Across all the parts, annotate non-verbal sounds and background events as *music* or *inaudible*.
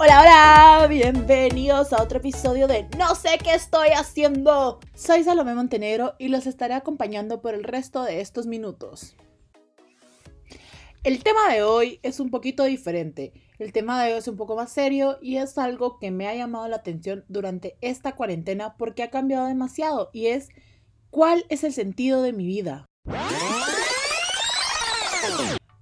Hola, hola, bienvenidos a otro episodio de No sé qué estoy haciendo. Soy Salomé Montenegro y los estaré acompañando por el resto de estos minutos. El tema de hoy es un poquito diferente. El tema de hoy es un poco más serio y es algo que me ha llamado la atención durante esta cuarentena porque ha cambiado demasiado y es ¿cuál es el sentido de mi vida?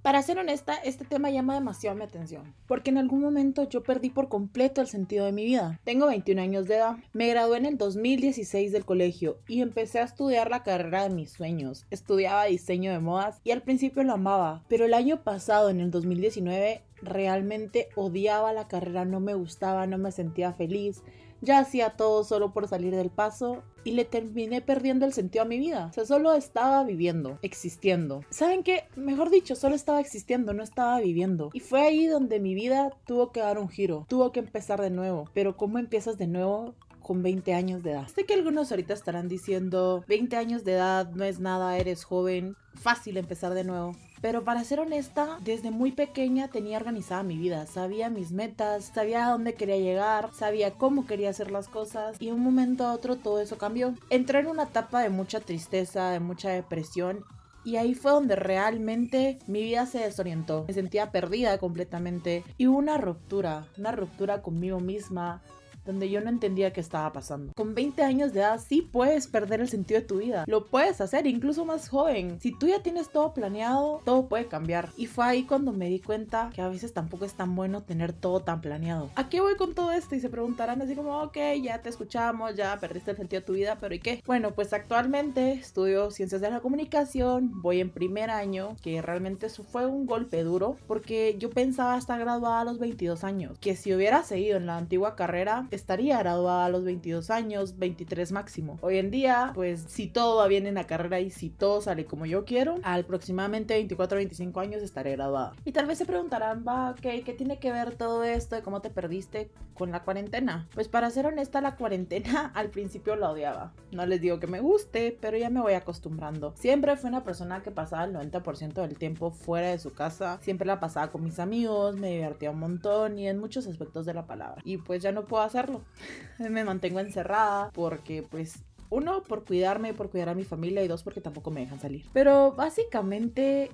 Para ser honesta, este tema llama demasiado mi atención, porque en algún momento yo perdí por completo el sentido de mi vida. Tengo 21 años de edad, me gradué en el 2016 del colegio y empecé a estudiar la carrera de mis sueños. Estudiaba diseño de modas y al principio lo amaba, pero el año pasado, en el 2019, realmente odiaba la carrera, no me gustaba, no me sentía feliz ya hacía todo solo por salir del paso y le terminé perdiendo el sentido a mi vida. O sea, solo estaba viviendo, existiendo. ¿Saben qué? Mejor dicho, solo estaba existiendo, no estaba viviendo. Y fue ahí donde mi vida tuvo que dar un giro, tuvo que empezar de nuevo. Pero ¿cómo empiezas de nuevo? con 20 años de edad. Sé que algunos ahorita estarán diciendo, 20 años de edad no es nada, eres joven, fácil empezar de nuevo. Pero para ser honesta, desde muy pequeña tenía organizada mi vida, sabía mis metas, sabía a dónde quería llegar, sabía cómo quería hacer las cosas y de un momento a otro todo eso cambió. Entré en una etapa de mucha tristeza, de mucha depresión y ahí fue donde realmente mi vida se desorientó. Me sentía perdida completamente y hubo una ruptura, una ruptura conmigo misma, donde yo no entendía qué estaba pasando. Con 20 años de edad sí puedes perder el sentido de tu vida. Lo puedes hacer, incluso más joven. Si tú ya tienes todo planeado, todo puede cambiar. Y fue ahí cuando me di cuenta que a veces tampoco es tan bueno tener todo tan planeado. ¿A qué voy con todo esto? Y se preguntarán así como, ok, ya te escuchamos, ya perdiste el sentido de tu vida, pero ¿y qué? Bueno, pues actualmente estudio ciencias de la comunicación, voy en primer año, que realmente eso fue un golpe duro, porque yo pensaba estar graduada a los 22 años, que si hubiera seguido en la antigua carrera, estaría graduada a los 22 años, 23 máximo. Hoy en día, pues si todo va bien en la carrera y si todo sale como yo quiero, al aproximadamente 24 25 años estaré graduada. Y tal vez se preguntarán, va, ok, ¿qué tiene que ver todo esto de cómo te perdiste con la cuarentena? Pues para ser honesta, la cuarentena *laughs* al principio la odiaba. No les digo que me guste, pero ya me voy acostumbrando. Siempre fui una persona que pasaba el 90% del tiempo fuera de su casa. Siempre la pasaba con mis amigos, me divertía un montón y en muchos aspectos de la palabra. Y pues ya no puedo hacer *laughs* Me mantengo encerrada porque pues uno, por cuidarme, por cuidar a mi familia y dos, porque tampoco me dejan salir. Pero básicamente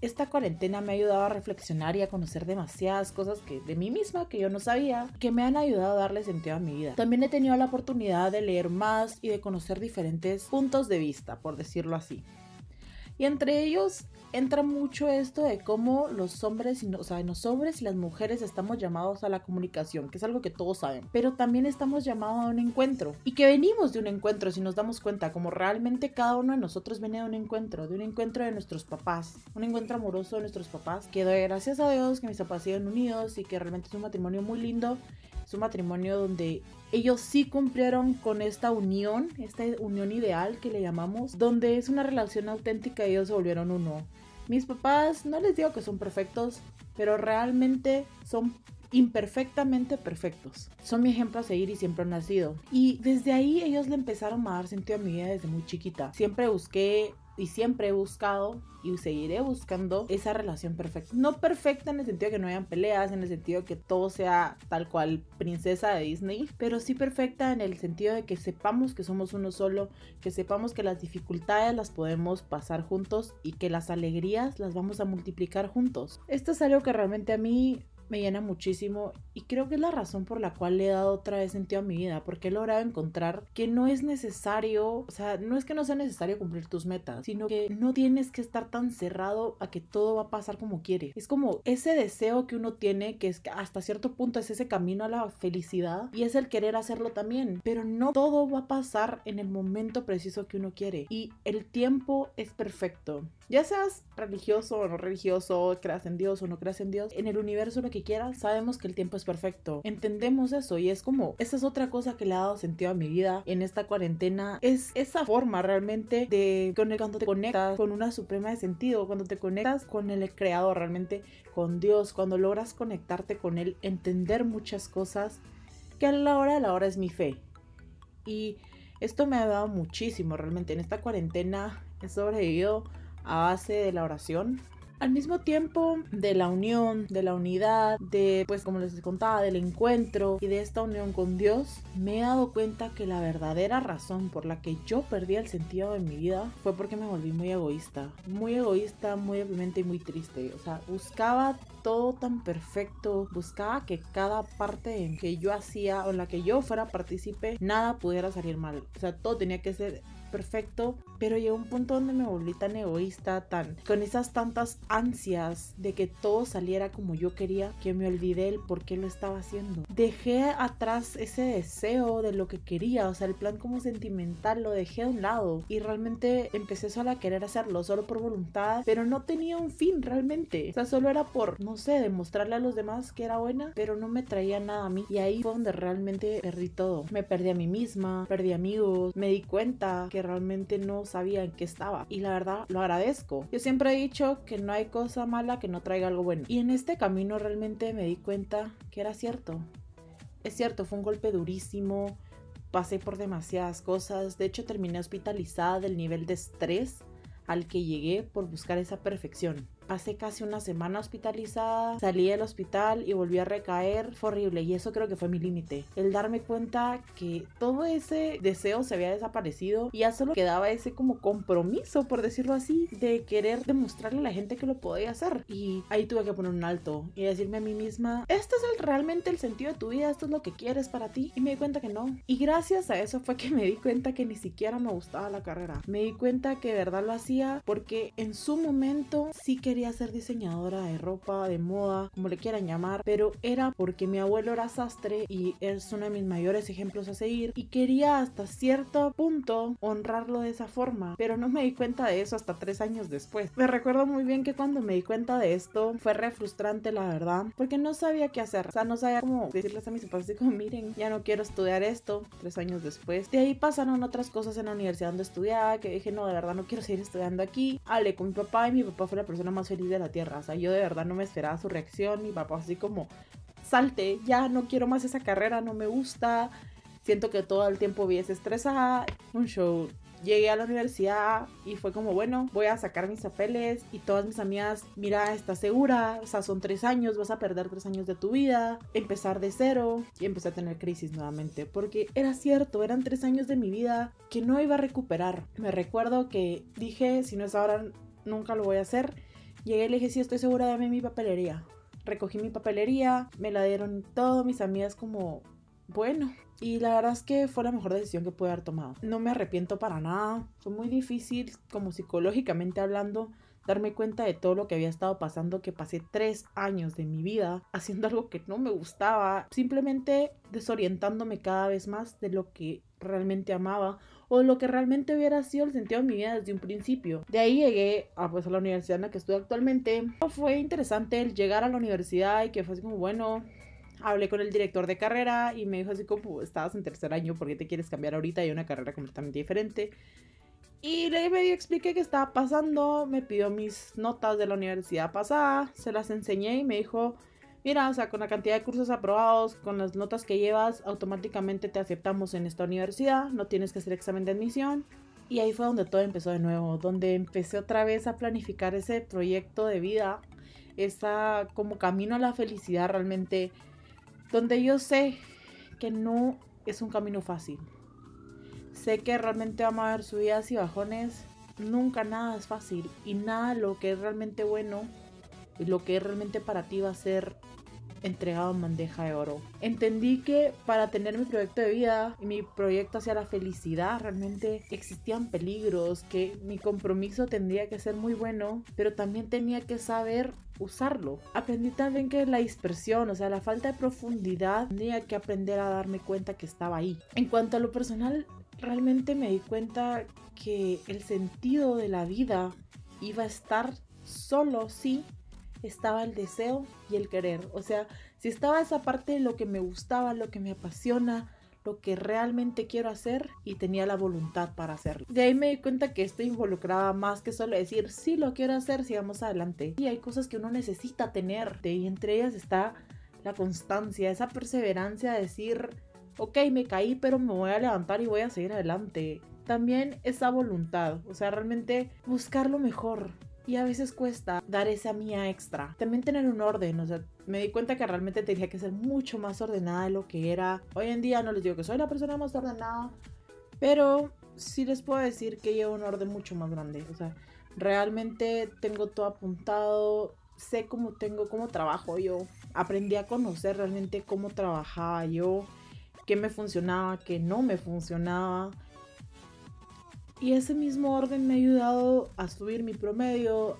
esta cuarentena me ha ayudado a reflexionar y a conocer demasiadas cosas que de mí misma que yo no sabía, que me han ayudado a darle sentido a mi vida. También he tenido la oportunidad de leer más y de conocer diferentes puntos de vista, por decirlo así. Y entre ellos entra mucho esto de cómo los hombres, o sea, los hombres y las mujeres estamos llamados a la comunicación, que es algo que todos saben, pero también estamos llamados a un encuentro. Y que venimos de un encuentro, si nos damos cuenta, como realmente cada uno de nosotros viene de un encuentro, de un encuentro de nuestros papás, un encuentro amoroso de nuestros papás, que doy gracias a Dios que mis papás siguen unidos y que realmente es un matrimonio muy lindo un matrimonio donde ellos sí cumplieron con esta unión, esta unión ideal que le llamamos, donde es una relación auténtica y ellos se volvieron uno. Mis papás, no les digo que son perfectos, pero realmente son imperfectamente perfectos. Son mi ejemplo a seguir y siempre han nacido. Y desde ahí ellos le empezaron a dar sentido a mi vida desde muy chiquita. Siempre busqué y siempre he buscado y seguiré buscando esa relación perfecta. No perfecta en el sentido de que no hayan peleas, en el sentido de que todo sea tal cual princesa de Disney, pero sí perfecta en el sentido de que sepamos que somos uno solo, que sepamos que las dificultades las podemos pasar juntos y que las alegrías las vamos a multiplicar juntos. Esto es algo que realmente a mí me llena muchísimo y creo que es la razón por la cual le he dado otra vez sentido a mi vida, porque he logrado encontrar que no es necesario, o sea, no es que no sea necesario cumplir tus metas, sino que no tienes que estar tan cerrado a que todo va a pasar como quieres. Es como ese deseo que uno tiene, que es que hasta cierto punto es ese camino a la felicidad y es el querer hacerlo también, pero no todo va a pasar en el momento preciso que uno quiere y el tiempo es perfecto. Ya seas religioso o no religioso, creas en Dios o no creas en Dios, en el universo lo que quieras, sabemos que el tiempo es perfecto. Entendemos eso y es como, esa es otra cosa que le ha dado sentido a mi vida en esta cuarentena. Es esa forma realmente de cuando te conectas con una suprema de sentido, cuando te conectas con el creador realmente, con Dios, cuando logras conectarte con Él, entender muchas cosas que a la hora de la hora es mi fe. Y esto me ha dado muchísimo realmente. En esta cuarentena he sobrevivido a base de la oración, Al mismo tiempo de la unión, de la unidad, de pues como les contaba, del encuentro y de esta unión con Dios, me he dado cuenta que la verdadera razón por la que yo perdí el sentido de mi vida fue porque me volví muy egoísta. Muy egoísta, muy deprimente y muy triste. O sea, buscaba todo tan perfecto, buscaba que cada parte en que yo hacía o en la que yo fuera partícipe, nada pudiera salir mal. O sea, todo tenía que ser perfecto, pero llegó un punto donde me volví tan egoísta, tan con esas tantas ansias de que todo saliera como yo quería, que me olvidé el por qué lo estaba haciendo. Dejé atrás ese deseo de lo que quería, o sea, el plan como sentimental lo dejé a un lado y realmente empecé solo a querer hacerlo, solo por voluntad, pero no tenía un fin realmente. O sea, solo era por, no sé, demostrarle a los demás que era buena, pero no me traía nada a mí. Y ahí fue donde realmente perdí todo. Me perdí a mí misma, perdí amigos, me di cuenta que realmente no sabía en qué estaba. Y la verdad, lo agradezco. Yo siempre he dicho que no hay cosa mala que no traiga algo bueno. Y en este camino realmente me di cuenta que era cierto. Es cierto, fue un golpe durísimo. Pasé por demasiadas cosas. De hecho, terminé hospitalizada del nivel de estrés al que llegué por buscar esa perfección. Pasé casi una semana hospitalizada, salí del hospital y volví a recaer. Fue horrible y eso creo que fue mi límite. El darme cuenta que todo ese deseo se había desaparecido y ya solo quedaba ese como compromiso, por decirlo así, de querer demostrarle a la gente que lo podía hacer. Y ahí tuve que poner un alto y decirme a mí misma, este es el, realmente el sentido de tu vida, esto es lo que quieres para ti. Y me di cuenta que no. Y gracias a eso fue que me di cuenta que ni siquiera me gustaba la carrera. Me di cuenta que de verdad lo hacía porque en su momento sí que quería ser diseñadora de ropa, de moda, como le quieran llamar, pero era porque mi abuelo era sastre y es uno de mis mayores ejemplos a seguir y quería hasta cierto punto honrarlo de esa forma, pero no me di cuenta de eso hasta tres años después. Me recuerdo muy bien que cuando me di cuenta de esto fue re frustrante la verdad, porque no sabía qué hacer, o sea, no sabía cómo decirles a mis papás como miren, ya no quiero estudiar esto, tres años después. De ahí pasaron otras cosas en la universidad donde estudiaba, que dije no, de verdad no quiero seguir estudiando aquí. Hablé con mi papá y mi papá fue la persona más feliz de la tierra. O sea, yo de verdad no me esperaba su reacción. Mi papá así como, salte, ya no quiero más esa carrera, no me gusta. Siento que todo el tiempo viese estresada. Un show. Llegué a la universidad y fue como, bueno, voy a sacar mis papeles y todas mis amigas, mira, estás segura, o sea, son tres años, vas a perder tres años de tu vida, empezar de cero y empecé a tener crisis nuevamente, porque era cierto, eran tres años de mi vida que no iba a recuperar. Me recuerdo que dije, si no es ahora, nunca lo voy a hacer. Llegué y le dije, sí, estoy segura, dame mi papelería. Recogí mi papelería, me la dieron todas mis amigas como, bueno. Y la verdad es que fue la mejor decisión que pude haber tomado. No me arrepiento para nada. Fue muy difícil, como psicológicamente hablando, darme cuenta de todo lo que había estado pasando, que pasé tres años de mi vida haciendo algo que no me gustaba, simplemente desorientándome cada vez más de lo que realmente amaba o lo que realmente hubiera sido el sentido de mi vida desde un principio. De ahí llegué a, pues, a la universidad en la que estoy actualmente. Fue interesante el llegar a la universidad y que fue así como, bueno, hablé con el director de carrera y me dijo así como, estabas en tercer año, ¿por qué te quieres cambiar ahorita? Hay una carrera completamente diferente. Y le medio expliqué qué estaba pasando, me pidió mis notas de la universidad pasada, se las enseñé y me dijo, mira, o sea, con la cantidad de cursos aprobados, con las notas que llevas, automáticamente te aceptamos en esta universidad, no tienes que hacer examen de admisión. Y ahí fue donde todo empezó de nuevo, donde empecé otra vez a planificar ese proyecto de vida, esa como camino a la felicidad realmente, donde yo sé que no es un camino fácil. Sé que realmente vamos a ver subidas y bajones, nunca nada es fácil y nada lo que es realmente bueno y lo que es realmente para ti va a ser entregado en bandeja de oro. Entendí que para tener mi proyecto de vida y mi proyecto hacia la felicidad realmente existían peligros, que mi compromiso tendría que ser muy bueno, pero también tenía que saber usarlo. Aprendí también que la dispersión, o sea, la falta de profundidad, tenía que aprender a darme cuenta que estaba ahí. En cuanto a lo personal, realmente me di cuenta que el sentido de la vida iba a estar solo si estaba el deseo y el querer. O sea, si estaba esa parte de lo que me gustaba, lo que me apasiona, lo que realmente quiero hacer y tenía la voluntad para hacerlo. De ahí me di cuenta que esto involucraba más que solo decir, sí, lo quiero hacer, sigamos adelante. Y hay cosas que uno necesita tener y entre ellas está la constancia, esa perseverancia de decir, ok, me caí, pero me voy a levantar y voy a seguir adelante. También esa voluntad, o sea, realmente buscar lo mejor, Y a veces cuesta dar esa mía extra. También tener un orden, o sea, me di cuenta que realmente tenía que ser mucho más ordenada de lo que era. Hoy en día no les digo que soy la persona más ordenada, pero sí les puedo decir que llevo un orden mucho más grande. O sea, realmente tengo todo apuntado, sé cómo tengo, cómo trabajo yo. Aprendí a conocer realmente cómo trabajaba yo, qué me funcionaba, qué no me funcionaba. Y ese mismo orden me ha ayudado a subir mi promedio,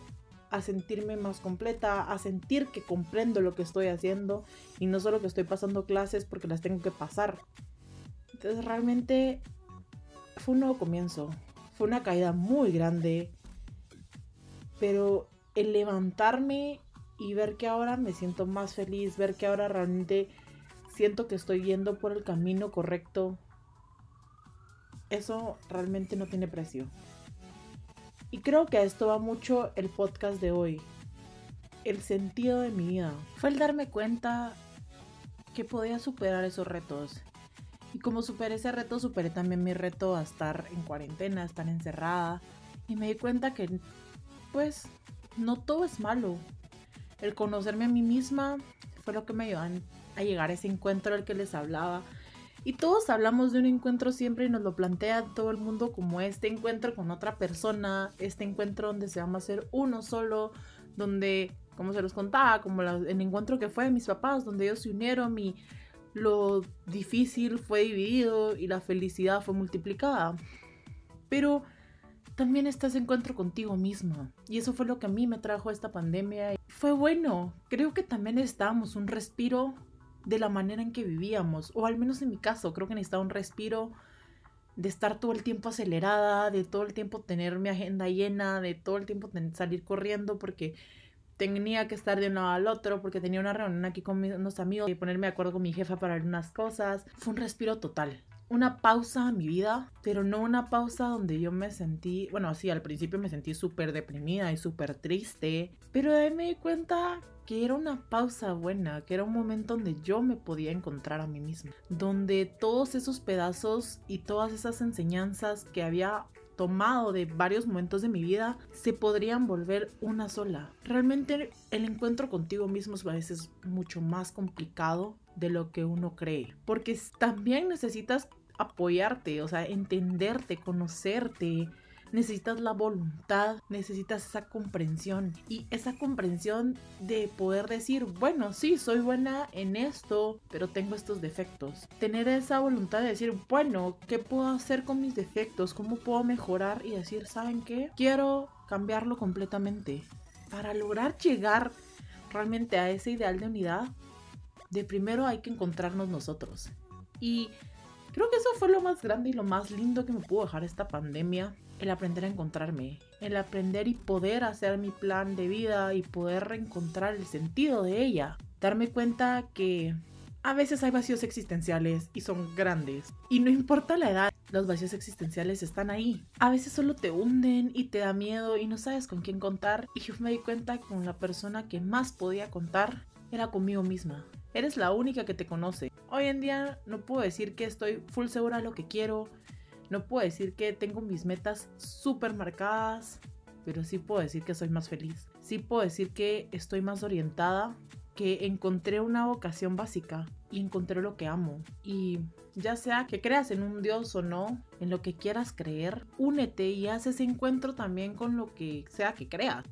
a sentirme más completa, a sentir que comprendo lo que estoy haciendo y no solo que estoy pasando clases porque las tengo que pasar. Entonces realmente fue un nuevo comienzo, fue una caída muy grande, pero el levantarme y ver que ahora me siento más feliz, ver que ahora realmente siento que estoy yendo por el camino correcto, eso realmente no tiene precio. Y creo que a esto va mucho el podcast de hoy. El sentido de mi vida. Fue el darme cuenta que podía superar esos retos. Y como superé ese reto, superé también mi reto a estar en cuarentena, a estar encerrada. Y me di cuenta que, pues, no todo es malo. El conocerme a mí misma fue lo que me ayudó a llegar a ese encuentro al que les hablaba. Y todos hablamos de un encuentro siempre y nos lo plantea todo el mundo como este encuentro con otra persona, este encuentro donde se va a ser uno solo, donde, como se los contaba, como el encuentro que fue de mis papás, donde ellos se unieron y lo difícil fue dividido y la felicidad fue multiplicada. Pero también estás encuentro contigo misma. Y eso fue lo que a mí me trajo esta pandemia. Fue bueno. Creo que también necesitábamos un respiro de la manera en que vivíamos. O al menos en mi caso, creo que necesitaba un respiro de estar todo el tiempo acelerada, de todo el tiempo tener mi agenda llena, de todo el tiempo salir corriendo porque tenía que estar de un lado al otro, porque tenía una reunión aquí con unos amigos y ponerme de acuerdo con mi jefa para unas cosas. Fue un respiro total una pausa en mi vida, pero no una pausa donde yo me sentí, bueno, sí, al principio me sentí súper deprimida y súper triste, pero de ahí me di cuenta que era una pausa buena, que era un momento donde yo me podía encontrar a mí misma, donde todos esos pedazos y todas esas enseñanzas que había tomado de varios momentos de mi vida se podrían volver una sola. Realmente el encuentro contigo mismo es a veces mucho más complicado de lo que uno cree, porque también necesitas apoyarte, o sea, entenderte, conocerte. Necesitas la voluntad, necesitas esa comprensión y esa comprensión de poder decir, bueno, sí, soy buena en esto, pero tengo estos defectos. Tener esa voluntad de decir, bueno, ¿qué puedo hacer con mis defectos? ¿Cómo puedo mejorar? Y decir, ¿saben qué? Quiero cambiarlo completamente. Para lograr llegar realmente a ese ideal de unidad, de primero hay que encontrarnos nosotros. Y Creo que eso fue lo más grande y lo más lindo que me pudo dejar esta pandemia. El aprender a encontrarme, el aprender y poder hacer mi plan de vida y poder reencontrar el sentido de ella. Darme cuenta que a veces hay vacíos existenciales y son grandes. Y no importa la edad, los vacíos existenciales están ahí. A veces solo te hunden y te da miedo y no sabes con quién contar. Y yo me di cuenta que con la persona que más podía contar era conmigo misma. Eres la única que te conoce. Hoy en día no puedo decir que estoy full segura de lo que quiero. No puedo decir que tengo mis metas súper marcadas. Pero sí puedo decir que soy más feliz. Sí puedo decir que estoy más orientada. Que encontré una vocación básica. Y encontré lo que amo. Y ya sea que creas en un Dios o no, en lo que quieras creer, únete y haz ese encuentro también con lo que sea que creas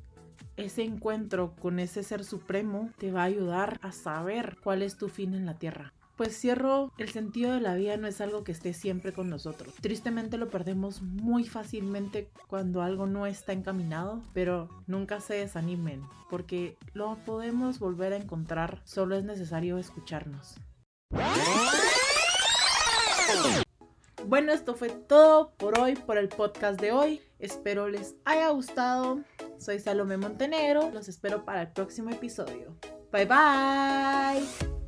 ese encuentro con ese ser supremo te va a ayudar a saber cuál es tu fin en la tierra. Pues cierro, el sentido de la vida no es algo que esté siempre con nosotros. Tristemente lo perdemos muy fácilmente cuando algo no está encaminado, pero nunca se desanimen, porque lo podemos volver a encontrar, solo es necesario escucharnos. Bueno, esto fue todo por hoy, por el podcast de hoy. Espero les haya gustado. Soy Salomé Montenegro. Los espero para el próximo episodio. Bye bye.